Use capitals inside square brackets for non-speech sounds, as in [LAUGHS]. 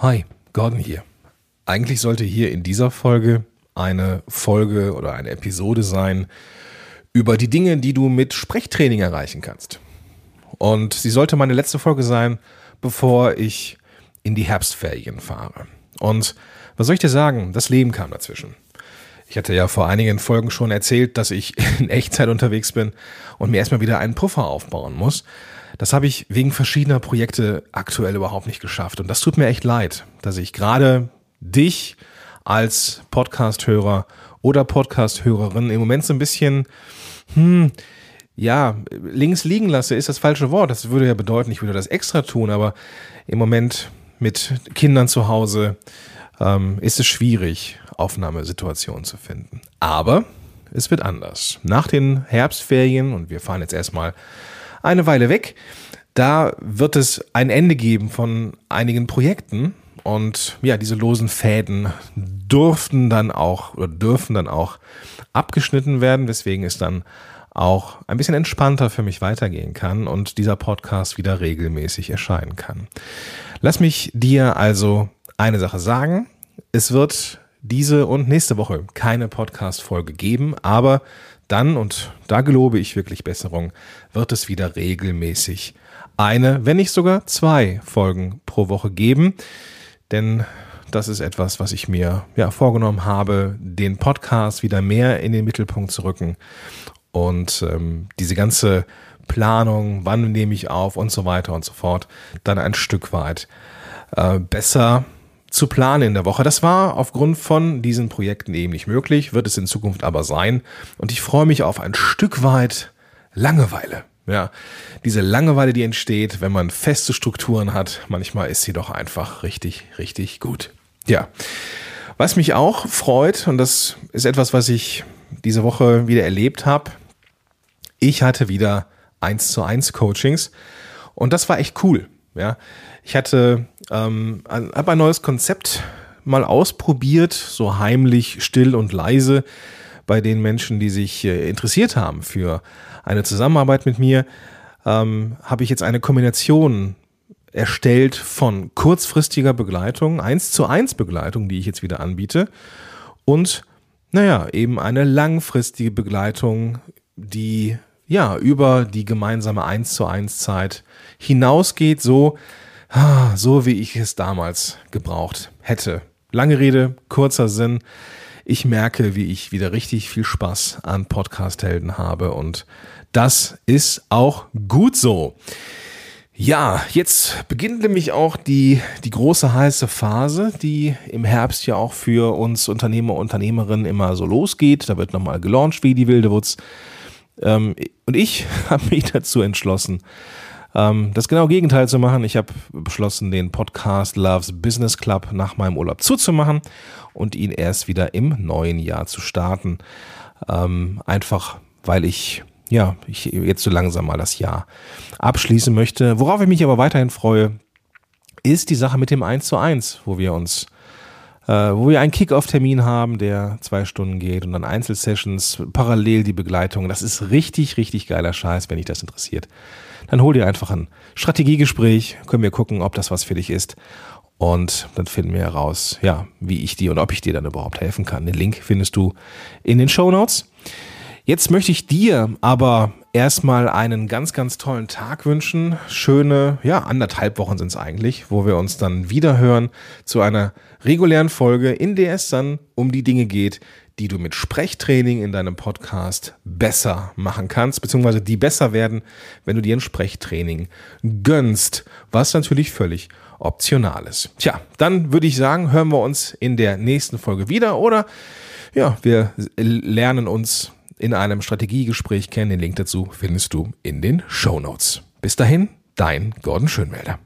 Hi, Gordon hier. Eigentlich sollte hier in dieser Folge eine Folge oder eine Episode sein über die Dinge, die du mit Sprechtraining erreichen kannst. Und sie sollte meine letzte Folge sein, bevor ich in die Herbstferien fahre. Und was soll ich dir sagen? Das Leben kam dazwischen. Ich hatte ja vor einigen Folgen schon erzählt, dass ich [LAUGHS] in Echtzeit unterwegs bin und mir erstmal wieder einen Puffer aufbauen muss. Das habe ich wegen verschiedener Projekte aktuell überhaupt nicht geschafft. Und das tut mir echt leid, dass ich gerade dich als Podcast-Hörer oder Podcast-Hörerin im Moment so ein bisschen, hm, ja, links liegen lasse, ist das falsche Wort. Das würde ja bedeuten, ich würde das extra tun, aber im Moment mit Kindern zu Hause ähm, ist es schwierig, Aufnahmesituationen zu finden. Aber es wird anders. Nach den Herbstferien, und wir fahren jetzt erstmal eine Weile weg, da wird es ein Ende geben von einigen Projekten. Und ja, diese losen Fäden durften dann auch oder dürfen dann auch abgeschnitten werden, weswegen es dann auch ein bisschen entspannter für mich weitergehen kann und dieser Podcast wieder regelmäßig erscheinen kann. Lass mich dir also eine Sache sagen. Es wird diese und nächste Woche keine Podcast-Folge geben, aber dann, und da gelobe ich wirklich Besserung, wird es wieder regelmäßig eine, wenn nicht sogar zwei Folgen pro Woche geben. Denn das ist etwas, was ich mir ja, vorgenommen habe, den Podcast wieder mehr in den Mittelpunkt zu rücken und ähm, diese ganze Planung, wann nehme ich auf und so weiter und so fort, dann ein Stück weit äh, besser zu planen in der Woche. Das war aufgrund von diesen Projekten eben nicht möglich, wird es in Zukunft aber sein. Und ich freue mich auf ein Stück weit Langeweile. Ja, diese Langeweile, die entsteht, wenn man feste Strukturen hat, manchmal ist sie doch einfach richtig, richtig gut. Ja. Was mich auch freut, und das ist etwas, was ich diese Woche wieder erlebt habe, ich hatte wieder eins zu eins Coachings und das war echt cool. Ja, ich hatte ähm, habe ein neues Konzept mal ausprobiert, so heimlich, still und leise bei den Menschen, die sich äh, interessiert haben für eine Zusammenarbeit mit mir, ähm, habe ich jetzt eine Kombination erstellt von kurzfristiger Begleitung, eins zu eins Begleitung, die ich jetzt wieder anbiete, und naja, eben eine langfristige Begleitung, die ja über die gemeinsame eins zu eins Zeit hinausgeht, so so wie ich es damals gebraucht hätte. Lange Rede, kurzer Sinn. Ich merke, wie ich wieder richtig viel Spaß an Podcast-Helden habe und das ist auch gut so. Ja, jetzt beginnt nämlich auch die, die große heiße Phase, die im Herbst ja auch für uns Unternehmer und Unternehmerinnen immer so losgeht. Da wird nochmal gelauncht wie die Wilde Wutz. Ähm, und ich [LAUGHS] habe mich dazu entschlossen, ähm, das genaue Gegenteil zu machen. Ich habe beschlossen, den Podcast Loves Business Club nach meinem Urlaub zuzumachen und ihn erst wieder im neuen Jahr zu starten. Ähm, einfach, weil ich ja, ich jetzt so langsam mal das Jahr abschließen möchte. Worauf ich mich aber weiterhin freue, ist die Sache mit dem 1 zu 1, wo wir uns, wo wir einen Kick-Off-Termin haben, der zwei Stunden geht und dann Einzelsessions, parallel die Begleitung. Das ist richtig, richtig geiler Scheiß, wenn dich das interessiert dann hol dir einfach ein Strategiegespräch, können wir gucken, ob das was für dich ist. Und dann finden wir heraus, ja, wie ich dir und ob ich dir dann überhaupt helfen kann. Den Link findest du in den Show Notes. Jetzt möchte ich dir aber erstmal einen ganz, ganz tollen Tag wünschen. Schöne, ja, anderthalb Wochen sind es eigentlich, wo wir uns dann wieder hören zu einer regulären Folge, in der es dann um die Dinge geht, die du mit Sprechtraining in deinem Podcast besser machen kannst, beziehungsweise die besser werden, wenn du dir ein Sprechtraining gönnst, was natürlich völlig optional ist. Tja, dann würde ich sagen, hören wir uns in der nächsten Folge wieder oder ja, wir lernen uns in einem Strategiegespräch kennen. Den Link dazu findest du in den Show Notes. Bis dahin, dein Gordon Schönmelder.